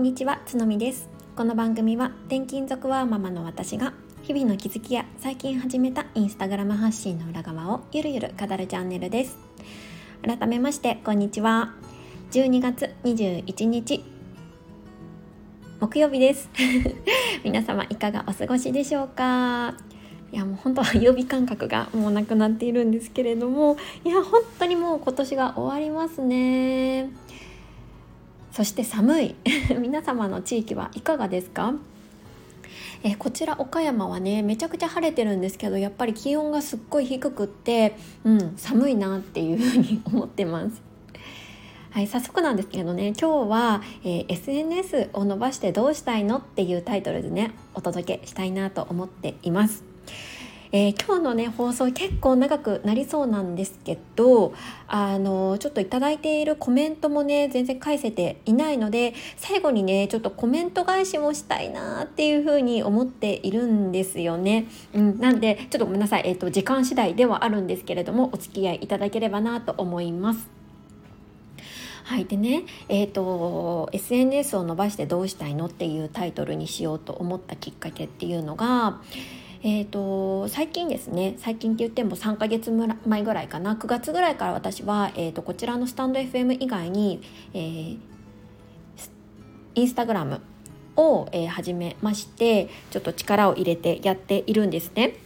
んにちはつのみです。この番組は転勤族ワーママの私が日々の気づきや最近始めたインスタグラム発信の裏側をゆるゆる語るチャンネルです。改めましてこんにちは。12月21日木曜日です。皆様いかがお過ごしでしょうか？いやもう本当は曜日感覚がもうなくなっているんですけれどもいや本当にもう今年が終わりますね。そして寒い 皆様の地域はいかがですか？えこちら岡山はねめちゃくちゃ晴れてるんですけどやっぱり気温がすっごい低くって、うん、寒いなっていうふうに思ってます。はい、早速なんですけどね今日は、えー、SNS を伸ばしてどうしたいのっていうタイトルでねお届けしたいなと思っています。えー、今日のね放送結構長くなりそうなんですけどあのちょっと頂いているコメントもね全然返せていないので最後にねちょっとコメント返しもしたいなっていうふうに思っているんですよね。うん、なんでちょっとごめんなさい、えーと、時間次第ではあるんですけれどもお付き合いいただければなと思います。はいでねえーと SNS を伸ばしてどうしたいのっていうタイトルにしようと思ったきっかけっていうのがえーと、最近ですね最近って言っても3ヶ月前ぐらいかな9月ぐらいから私は、えーと、こちらのスタンド FM 以外に、えー、インスタグラムを、えー、始めましてちょっと力を入れてやっているんですね。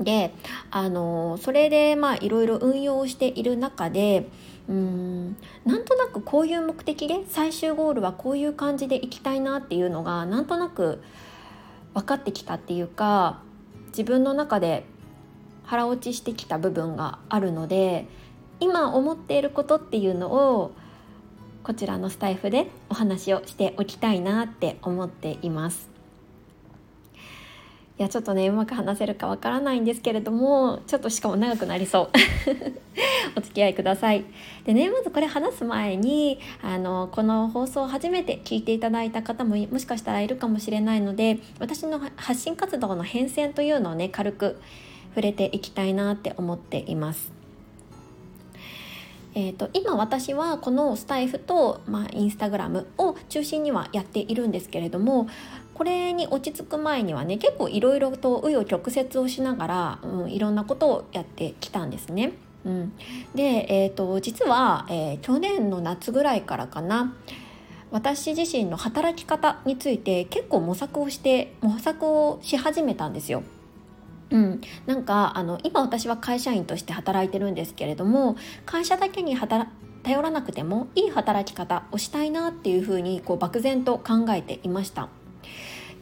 であのそれでまあいろいろ運用している中でうんなんとなくこういう目的で最終ゴールはこういう感じでいきたいなっていうのがなんとなく分かってきたっていうか自分の中で腹落ちしてきた部分があるので今思っていることっていうのをこちらのスタイフでお話をしておきたいなって思っています。いやちょっとねうまく話せるかわからないんですけれどもちょっとしかも長くなりそう。お付き合いください。でねまずこれ話す前にあのこの放送を初めて聞いていただいた方ももしかしたらいるかもしれないので私の発信活動の変遷というのをね軽く触れていきたいなって思っています。えーと、今私はこのスタイフと、まあ、インスタグラムを中心にはやっているんですけれどもこれに落ち着く前にはね結構いろいろと紆余曲折をしながら、うん、いろんなことをやってきたんですね。うん、で、えーと、実は、えー、去年の夏ぐらいからかな私自身の働き方について結構模索をして模索をし始めたんですよ。うん、なんかあの今私は会社員として働いてるんですけれども会社だけに働頼らなくてもいい働き方をしたいなっていうふうにこう漠然と考えていました。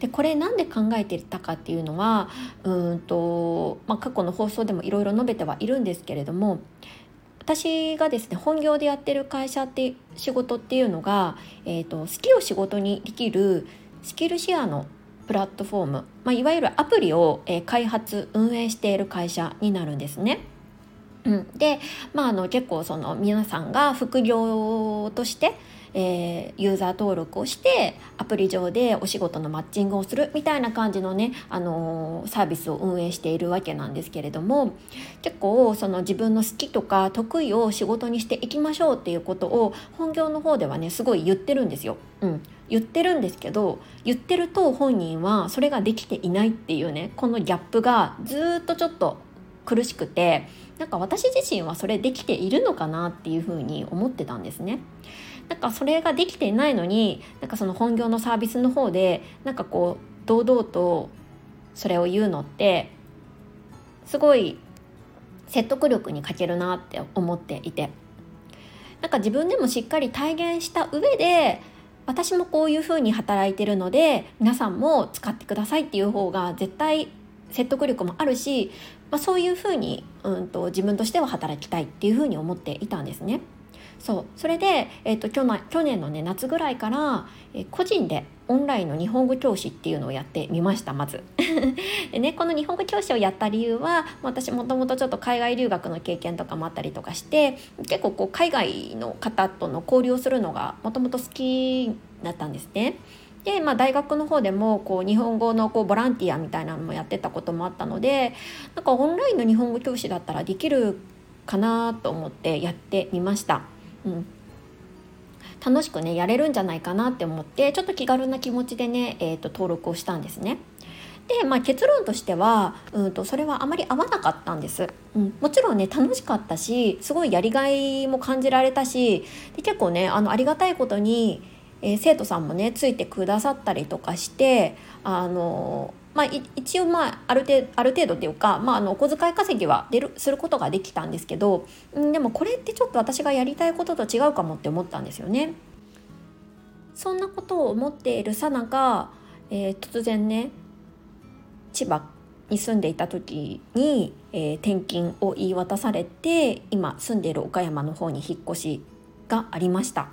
でこれなんで考えていたかっていうのはうんと、まあ、過去の放送でもいろいろ述べてはいるんですけれども私がですね本業でやってる会社って仕事っていうのが、えーと、好きを仕事にできるスキルシェアのプラットフォーム、まあ、いわゆるアプリを、えー、開発運営している会社になるんですね。うん、で、まあ、あの結構その皆さんが副業としてえー、ユーザー登録をしてアプリ上でお仕事のマッチングをするみたいな感じのね、あのー、サービスを運営しているわけなんですけれども結構その自分の好きとか得意を仕事にしていきましょうっていうことを本業の方ではねすごい言ってるんですよ。うん言ってるんですけど言ってると本人はそれができていないっていうねこのギャップがずっとちょっと苦しくてなんか私自身はそれできているのかなっていうふうに思ってたんですね。なんかそれができていないのになんかその本業のサービスの方でなんかこう堂々とそれを言うのってすごい説得力に欠けるなって思っていて。なんか自分でもしっかり体現した上で私もこういうふうに働いてるので皆さんも使ってくださいっていう方が絶対説得力もあるし、まあ、そういうふうに、うんと自分としては働きたいっていうふうに思っていたんですね。そうそれで、えーと、去年去年のね夏ぐらいから、えー、個人でオンラインの日本語教師っていうのをやってみましたまず でねこの日本語教師をやった理由は私もともとちょっと海外留学の経験とかもあったりとかして結構こう海外の方との交流をするのがもともと好きだったんですね。で、まあ、大学の方でもこう日本語のこうボランティアみたいなのもやってたこともあったのでなんかオンラインの日本語教師だったらできるかなと思ってやってみました。うん、楽しくねやれるんじゃないかなって思ってちょっと気軽な気持ちでね、えーと、登録をしたんですね。で、まあ、結論としては、うんと、それはあまり合わなかったんです、うん、もちろんね楽しかったしすごいやりがいも感じられたしで結構ねあのありがたいことに、えー、生徒さんもねついてくださったりとかしてあのまあ、一応、まあ、ある程度ある程度っていうか、まあ、あのお小遣い稼ぎは出るすることができたんですけど、ん、でもこれってちょっと私がやりたいことと違うかもって思ったんですよね。そんなことを思っているさなか、え、突然ね千葉に住んでいた時に、えー、転勤を言い渡されて今住んでいる岡山の方に引っ越しがありました。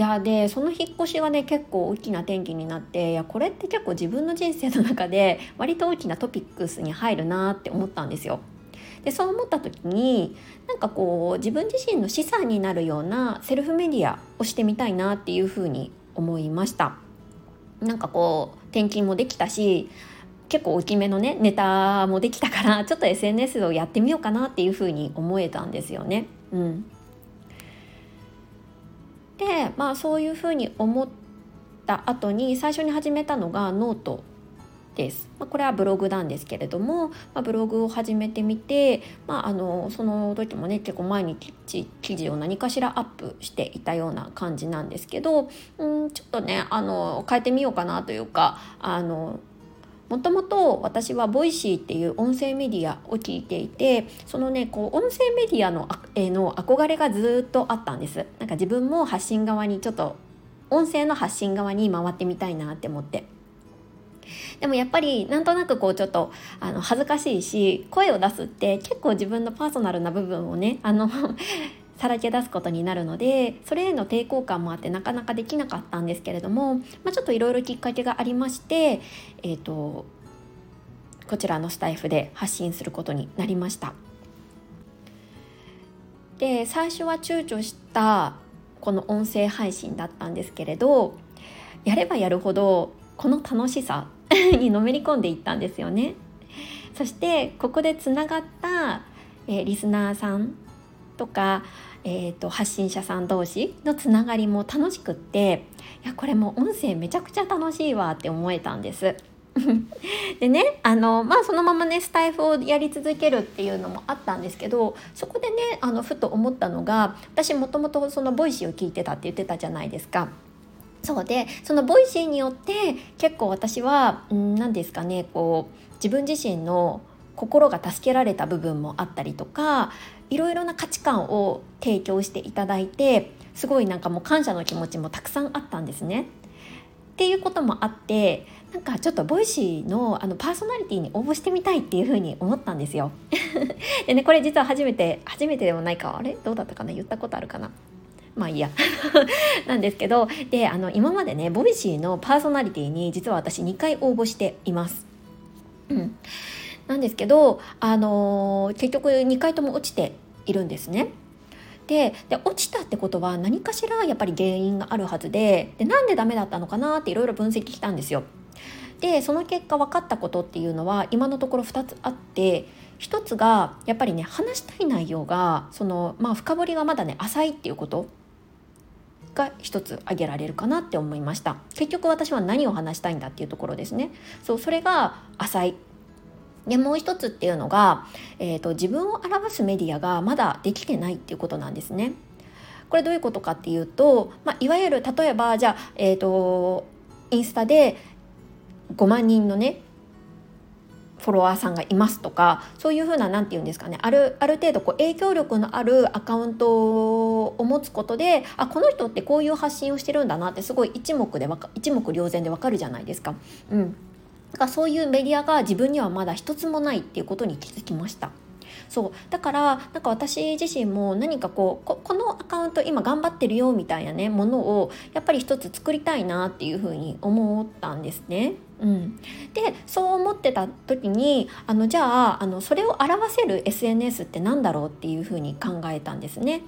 いやでその引っ越しがね結構大きな転機になっていやこれって結構自分の人生の中で割と大きなトピックスに入るなって思ったんですよ。でそう思った時になんかこう自分自身の資産になるようなセルフメディアをしてみたいなっていうふうに思いました。なんかこう転勤もできたし結構大きめのねネタもできたからちょっと SNS をやってみようかなっていうふうに思えたんですよね。うん、でまあそういうふうに思った後に最初に始めたのがノートです。まあ、これはブログなんですけれども、まあ、ブログを始めてみて、まあ、あのその時もね結構毎日記事を何かしらアップしていたような感じなんですけどうんちょっとねあの変えてみようかなというかあのもともと私は Voicy っていう音声メディアを聞いていてそのねこう音声メディアのへの憧れがずっとあったんです。なんか自分も発信側にちょっと音声の発信側に回ってみたいなって思って。でもやっぱりなんとなくこうちょっとあの恥ずかしいし声を出すって結構自分のパーソナルな部分をねあのさらけ出すことになるのでそれへの抵抗感もあってなかなかできなかったんですけれども、まあ、ちょっといろいろきっかけがありまして、えーと、こちらのスタイフで発信することになりました。で最初は躊躇したこの音声配信だったんですけれどやればやるほどこの楽しさ にのめり込んでいったんですよね。そしてここでつながった、えー、リスナーさんとかえーと、発信者さん同士のつながりも楽しくっていやこれも音声めちゃくちゃ楽しいわって思えたんです。でねあのまあそのままねスタエフをやり続けるっていうのもあったんですけどそこでねあのふと思ったのが私もともとその Voicy を聞いてたって言ってたじゃないですか。そうでその Voicy によって結構私は何ですかねこう自分自身の心が助けられた部分もあったりとかいろいろな価値観を提供していただいてすごいなんかもう感謝の気持ちもたくさんあったんですね。っていうこともあってなんかちょっと Voicyのあのパーソナリティに応募してみたいっていうふうに思ったんですよ。でねこれ実は初めて初めてでもないかあれ？どうだったかな？言ったことあるかな？まあいいや なんですけどであの今までね Voicyのパーソナリティに実は私2回応募しています。うんなんですけど、あのー、結局2回とも落ちているんですね。でで落ちたってことは何かしらやっぱり原因があるはずででなんでダメだったのかなっていろいろ分析したんですよ。でその結果分かったことっていうのは今のところ2つあって1つがやっぱりね話したい内容がその、まあ、深掘りがまだね浅いっていうことが一つ挙げられるかなって思いました結局私は何を話したいんだっていうところですねそうそれが浅いでもう一つっていうのが、えーと、自分を表すメディアがまだできてないっていうことなんですね。これどういうことかっていうと、まあ、いわゆる例えばじゃあ、えーと、インスタで5万人のねフォロワーさんがいますとかそういうふうな何て言うんですかねあるある程度こう影響力のあるアカウントを持つことであこの人ってこういう発信をしてるんだなってすごい一目で一目瞭然でわかるじゃないですか。うんだからそういうメディアが自分にはまだ一つもないっていうことに気づきました。そうだからなんか私自身も何かこうこのアカウント今頑張ってるよみたいなねものをやっぱり一つ作りたいなっていうふうに思ったんですね。うん、でそう思ってた時にあのじゃああのそれを表せる SNS って何だろうっていうふうに考えたんですね。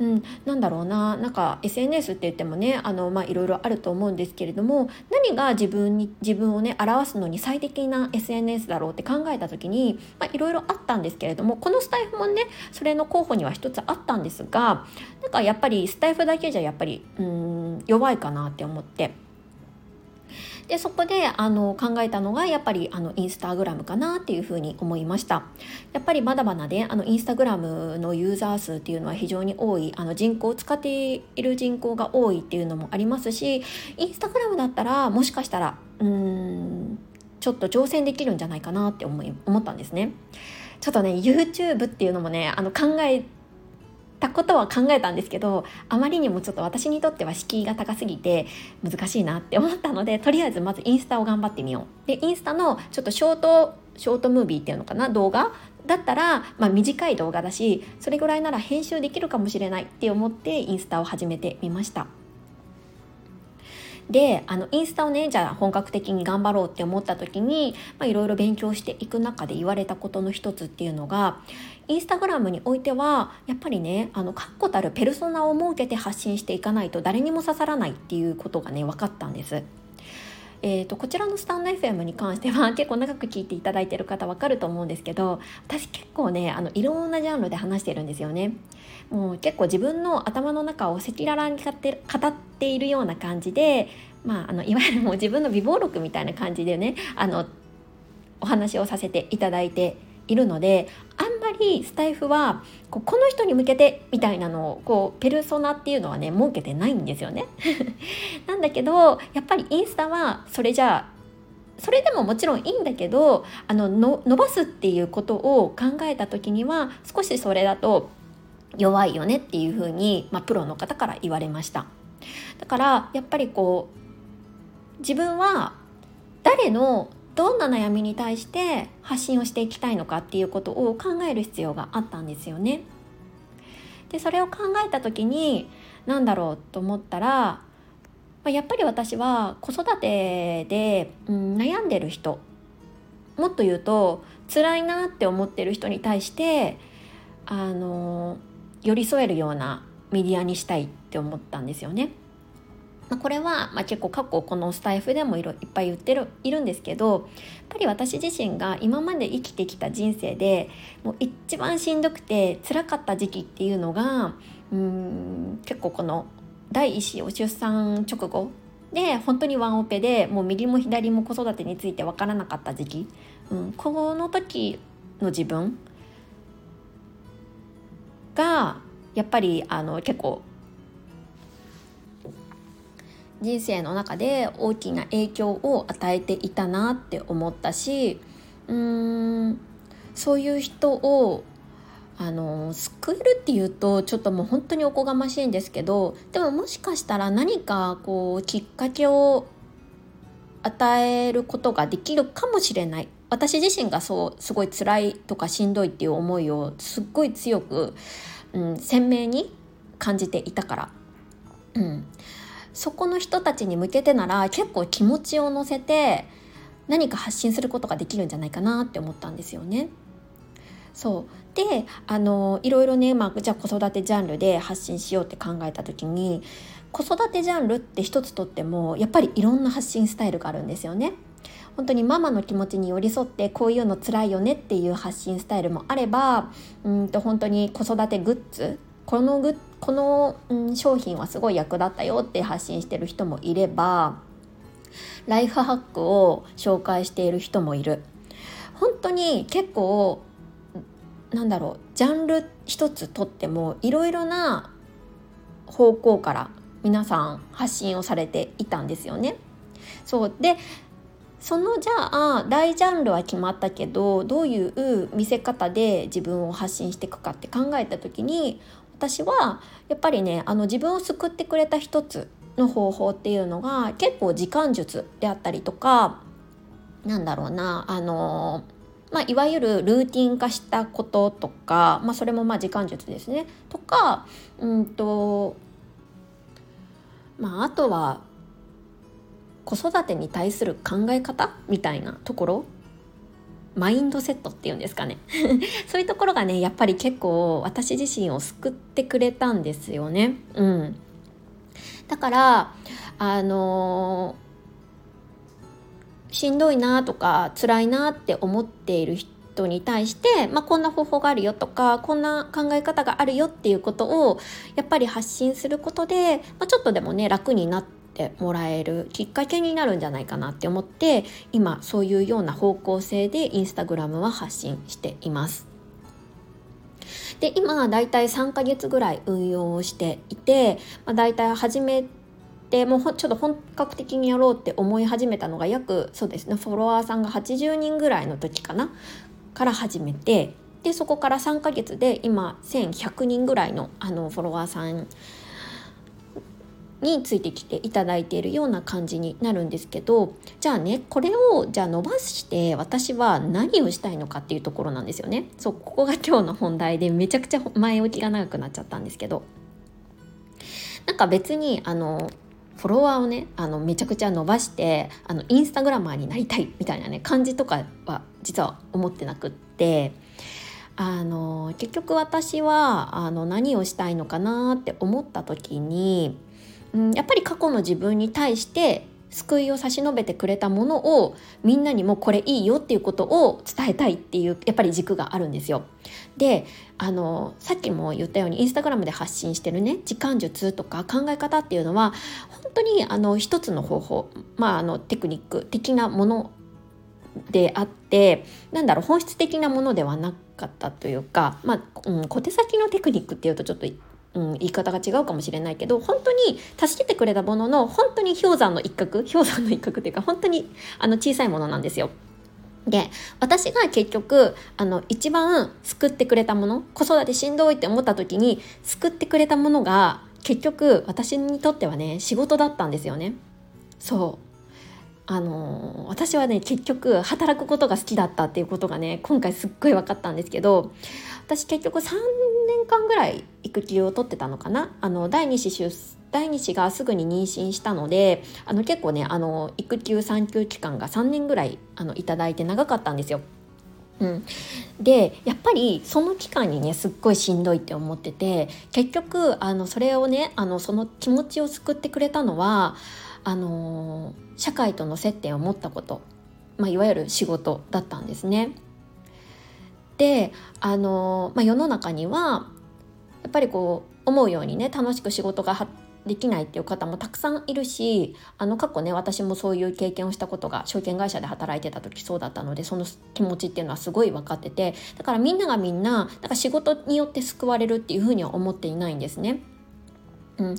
うん、なんだろうななんか SNS って言ってもねあの、まあ、いろいろあると思うんですけれども何が自分に自分をね表すのに最適な SNS だろうって考えた時に、まあ、いろいろあったんですけれどもこのスタイフもねそれの候補には一つあったんですがなんかやっぱりスタイフだけじゃやっぱりうん弱いかなって思って。でそこであの考えたのがやっぱりあのインスタグラムかなっていうふうに思いました。やっぱりまだまだねあのインスタグラムのユーザー数っていうのは非常に多いあの人口を使っている人口が多いっていうのもありますしインスタグラムだったらもしかしたらうんちょっと挑戦できるんじゃないかなって思い思ったんですね。ちょっとね YouTube っていうのもねあの考えたことは考えたんですけどあまりにもちょっと私にとっては敷居が高すぎて難しいなって思ったのでとりあえずまずインスタを頑張ってみようでインスタのちょっとショートショートムービーっていうのかな動画？だったら、まあ、短い動画だしそれぐらいなら編集できるかもしれないって思ってインスタを始めてみました。であのインスタをねじゃあ本格的に頑張ろうって思った時にいろいろ勉強していく中で言われたことの一つっていうのがインスタグラムにおいてはやっぱりねあの確固たるペルソナを設けて発信していかないと誰にも刺さらないっていうことがね分かったんです。えーと、こちらのスタンド FM に関しては 結構長く聞いていただいてる方わかると思うんですけど私結構ねあのいろんなジャンルで話してるんですよね。もう結構自分の頭の中を赤裸々に語っているような感じで、まあ、あのいわゆるもう自分の美貌録みたいな感じでねあのお話をさせていただいているのであんまりスタイフはここの人に向けてみたいなのをこうペルソナっていうのはね設けてないんですよね。なんだけどやっぱりインスタはそれじゃあそれでももちろんいいんだけどあのの伸ばすっていうことを考えた時には少しそれだと弱いよねっていうふうに、まあ、プロの方から言われましただからやっぱりこう自分は誰のどんな悩みに対して発信をしていきたいのかっていうことを考える必要があったんですよね。でそれを考えた時に何だろうと思ったらやっぱり私は子育てで、うん、悩んでる人もっと言うと辛いなって思ってる人に対してあの寄り添えるようなメディアにしたいって思ったんですよね。まあ、これは、まあ、結構過去このスタイフでもいろいっぱい言ってるいるんですけどやっぱり私自身が今まで生きてきた人生でもう一番しんどくて辛かった時期っていうのがうん結構この第一子を出産直後で本当にワンオペでもう右も左も子育てについて分からなかった時期、うん、この時の自分がやっぱりあの結構人生の中で大きな影響を与えていたなって思ったしうーんそういう人をあの救えるっていうとちょっともう本当におこがましいんですけどでももしかしたら何かこうきっかけを与えることができるかもしれない私自身がそうすごい辛いとかしんどいっていう思いをすっごい強く、うん、鮮明に感じていたから。うん、そこの人たちに向けてなら結構気持ちを乗せて何か発信することができるんじゃないかなって思ったんですよね。そうであのいろいろね、まあ、じゃあ子育てジャンルで発信しようって考えた時に子育てジャンルって一つとってもやっぱりいろんな発信スタイルがあるんですよね。本当にママの気持ちに寄り添ってこういうの辛いよねっていう発信スタイルもあればうんと本当に子育てグッズこのグこの、うん、商品はすごい役立ったよって発信してる人もいればライフハックを紹介している人もいる本当に結構なんだろうジャンル一つとってもいろいろな方向から皆さん発信をされていたんですよね。そうでそのじゃあ大ジャンルは決まったけどどういう見せ方で自分を発信していくかって考えた時に私はやっぱりねあの自分を救ってくれた一つの方法っていうのが結構時間術であったりとかなんだろうなあのまあ、いわゆるルーティン化したこととか、まあ、それもまあ時間術ですね。とかうんとまああとは子育てに対する考え方みたいなところマインドセットっていうんですかね そういうところがねやっぱり結構私自身を救ってくれたんですよね。うん、だからあのー、しんどいなとか辛いなって思っている人に対して、まあ、こんな方法があるよとかこんな考え方があるよっていうことをやっぱり発信することで、まあ、ちょっとでもね楽になってもらえるきっかけになるんじゃないかなって思って今そういうような方向性でインスタグラムは発信しています。で今だいたい3ヶ月ぐらい運用をしていて、まあ、だいたい始めてもうちょっと本格的にやろうって思い始めたのが約そうですねフォロワーさんが80人ぐらいの時かなから始めてでそこから3ヶ月で今1100人ぐらいのあのフォロワーさんについてきていただいているような感じになるんですけどじゃあねこれをじゃあ伸ばして私は何をしたいのかっていうところなんですよね。そうここが今日の本題でめちゃくちゃ前置きが長くなっちゃったんですけど。なんか別にあのフォロワーをねあのめちゃくちゃ伸ばしてあのインスタグラマーになりたいみたいなね感じとかは実は思ってなくってあの結局私はあの何をしたいのかなって思った時に、うん、やっぱり過去の自分に対して救いを差し伸べてくれたものをみんなにもこれいいよっていうことを伝えたいっていうやっぱり軸があるんですよ。であのさっきも言ったようにインスタグラムで発信してるね時間術とか考え方っていうのは本当にあの一つの方法、まあ、あのテクニック的なものであってなんだろう本質的なものではなかったというか、まあうん、小手先のテクニックっていうとちょっとうん、言い方が違うかもしれないけど本当に助けてくれたものの本当に氷山の一角 氷山の一角っていうか本当にあの小さいものなんですよ。で私が結局あの一番救ってくれたもの子育てしんどいって思った時に救ってくれたものが結局私にとってはね仕事だったんですよね。そうあの私はね結局働くことが好きだったっていうことがね今回すっごい分かったんですけど私結局3年間ぐらい育休を取ってたのかな？あの第2子出第2子がすぐに妊娠したのであの結構ねあの育休産休期間が3年ぐらいあのいただいて長かったんですよ。うん、でやっぱりその期間にねすっごいしんどいって思ってて結局あのそれをねあのその気持ちを救ってくれたのはあの社会との接点を持ったこと、まあ、いわゆる仕事だったんですね。であの、まあ、世の中にはやっぱりこう思うようにね楽しく仕事ができないっていう方もたくさんいるしあの過去ね私もそういう経験をしたことが証券会社で働いてた時そうだったのでその気持ちっていうのはすごい分かっててだからみんながみんななんか仕事によって救われるっていうふうには思っていないんですね。うん、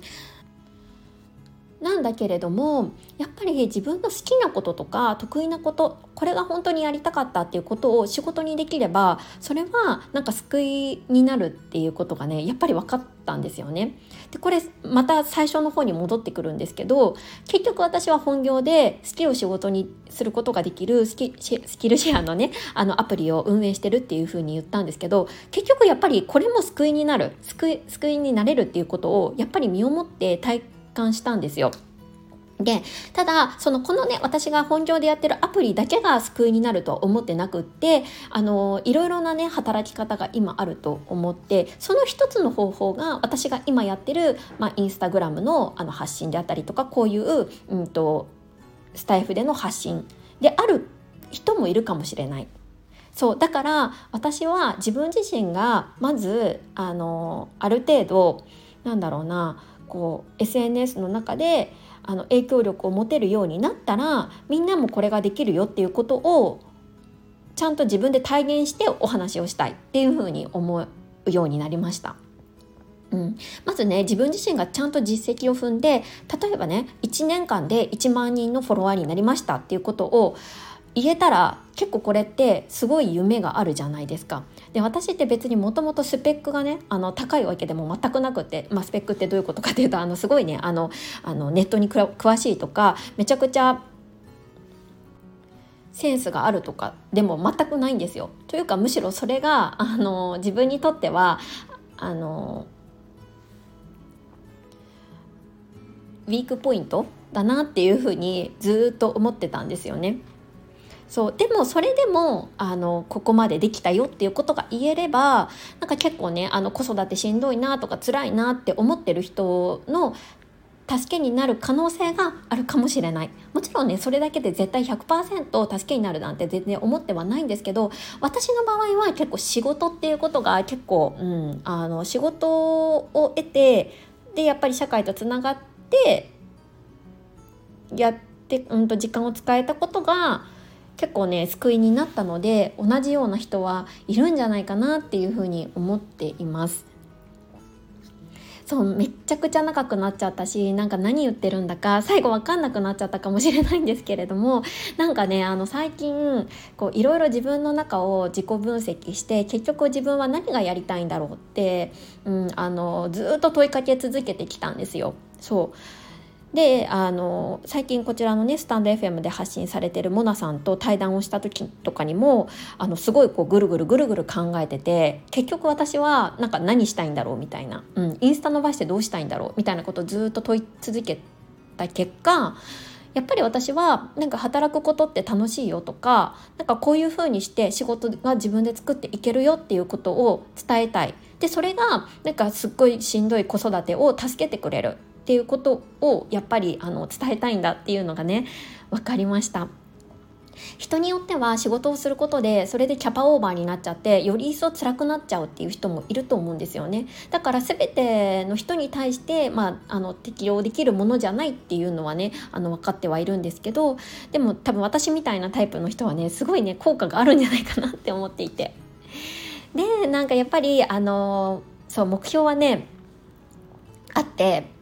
なんだけれどもやっぱり自分の好きなこととか得意なことこれが本当にやりたかったっていうことを仕事にできればそれはなんか救いになるっていうことがねやっぱり分かったんですよね。でこれまた最初の方に戻ってくるんですけど結局私は本業で好きを仕事にすることができるスキルシェアのねあのアプリを運営してるっていうふうに言ったんですけど結局やっぱりこれも救いになる救い救いになれるっていうことをやっぱり身をもって体感したんですよ。でただそのこのね私が本業でやってるアプリだけが救いになるとは思ってなくってあのいろいろなね働き方が今あると思ってその一つの方法が私が今やってる、まあ、インスタグラムのあの発信であったりとかこういう、うんと、スタイフでの発信である人もいるかもしれない。そうだから私は自分自身がまずあのある程度なんだろうなこう SNS の中であの影響力を持てるようになったらみんなもこれができるよっていうことをちゃんと自分で体現してお話をしたいっていうふうに思うようになりました。うん、まずね自分自身がちゃんと実績を踏んで例えばね1年間で1万人のフォロワーになりましたっていうことを言えたら結構これってすごい夢があるじゃないですか。で私って別にもともとスペックがねあの高いわけでも全くなくて、まあ、スペックってどういうことかっていうとあのすごいねあのあのネットに詳しいとかめちゃくちゃセンスがあるとかでも全くないんですよ。というかむしろそれがあの自分にとってはあのウィークポイントだなっていうふうにずっと思ってたんですよね。そうでもそれでもあのここまでできたよっていうことが言えればなんか結構ねあの子育てしんどいなとか辛いなって思ってる人の助けになる可能性があるかもしれない。もちろんねそれだけで絶対100%助けになるなんて全然思ってはないんですけど私の場合は結構仕事っていうことが結構、うん、あの仕事を得てでやっぱり社会とつながってやって、うん、と時間を使えたことが結構ね救いになったので同じような人はいるんじゃないかなっていうふうに思っています。そうめっちゃくちゃ長くなっちゃったしなんか何言ってるんだか最後わかんなくなっちゃったかもしれないんですけれどもなんかねあの最近いろいろ自分の中を自己分析して結局自分は何がやりたいんだろうって、うん、あのずっと問いかけ続けてきたんですよ。そうであの最近こちらのねスタンド FM で発信されてるモナさんと対談をした時とかにもあのすごいこうぐるぐるぐるぐる考えてて結局私はなんか何したいんだろうみたいな、うん、インスタ伸ばしてどうしたいんだろうみたいなことをずっと問い続けた結果やっぱり私はなんか働くことって楽しいよとかなんかこういうふうにして仕事が自分で作っていけるよっていうことを伝えたい。でそれがなんかすっごいしんどい子育てを助けてくれる。っていうことをやっぱりあの伝えたいんだっていうのがね分かりました。人によっては仕事をすることでそれでキャパオーバーになっちゃってより一層辛くなっちゃうっていう人もいると思うんですよねだから全ての人に対して、まあ、あの適用できるものじゃないっていうのはねあの分かってはいるんですけどでも多分私みたいなタイプの人はねすごいね効果があるんじゃないかなって思っていてでなんかやっぱりあのそう目標はねあって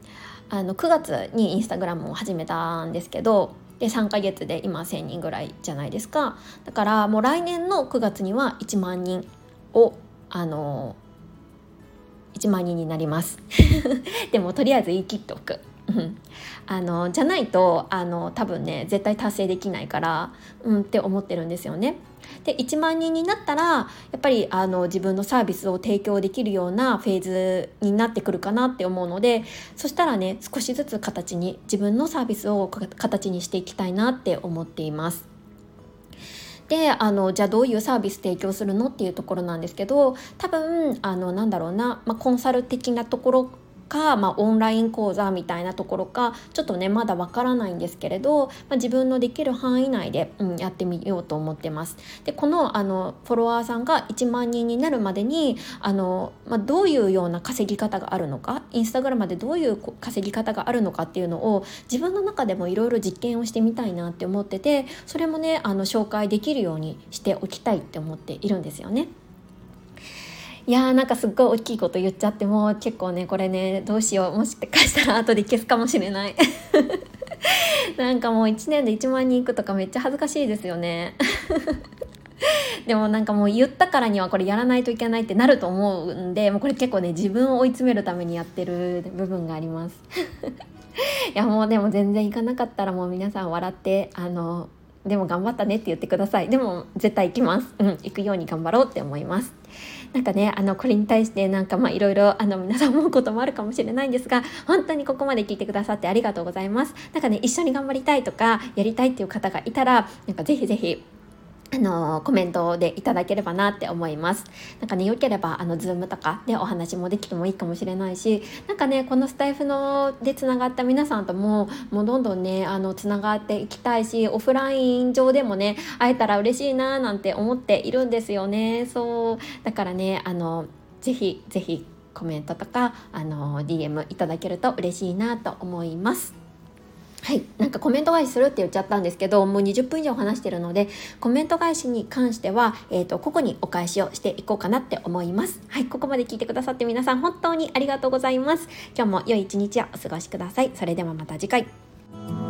あの9月にインスタグラムを始めたんですけどで3ヶ月で今1,000人ぐらいじゃないですか。だからもう来年の9月には1万人をあの1万人になります。でもとりあえず言い切っておく。あのじゃないとあの多分ね絶対達成できないからうんって思ってるんですよね。で1万人になったらやっぱりあの自分のサービスを提供できるようなフェーズになってくるかなって思うのでそしたらね少しずつ形に自分のサービスを形にしていきたいなって思っています。であのじゃあどういうサービス提供するのっていうところなんですけど多分あのなんだろうな、まあ、コンサル的なところか、まあ、オンライン講座みたいなところかちょっとねまだわからないんですけれど、まあ、自分のできる範囲内で、うん、やってみようと思ってます。でこのあのフォロワーさんが1万人になるまでにあの、まあ、どういうような稼ぎ方があるのかインスタグラムでどういう稼ぎ方があるのかっていうのを自分の中でもいろいろ実験をしてみたいなって思っててそれもねあの紹介できるようにしておきたいって思っているんですよね。いやーなんかすっごい大きいこと言っちゃってもう結構ねこれねどうしようもしかしたら後で消すかもしれない。なんかもう1年で1万人いくとかめっちゃ恥ずかしいですよね。でもなんかもう言ったからにはこれやらないといけないってなると思うんでもうこれ結構ね自分を追い詰めるためにやってる部分があります。いやもうでも全然行かなかったらもう皆さん笑ってあのでも頑張ったねって言ってください。でも絶対行きます。うん行くように頑張ろうって思います。なんかねあのこれに対してなんかまあいろいろあの皆さん思うこともあるかもしれないんですが本当にここまで聞いてくださってありがとうございます。なんかね一緒に頑張りたいとかやりたいっていう方がいたらなんかぜひぜひあのコメントでいただければなって思います。なんかね、良ければ、あの、 Zoom とかでお話もできてもいいかもしれないし、なんかね、このスタエフのでつながった皆さんとも、もうどんどんね、あの、つながっていきたいし、オフライン上でもね、会えたら嬉しいななんて思っているんですよね。そう。だからね、あの、ぜひぜひコメントとか、あの、DM いただけると嬉しいなと思います。はい、なんかコメント返しするって言っちゃったんですけどもう20分以上話してるのでコメント返しに関しては、えーと、ここにお返しをしていこうかなって思います。はいここまで聞いてくださって皆さん本当にありがとうございます。今日も良い一日をお過ごしください。それではまた次回。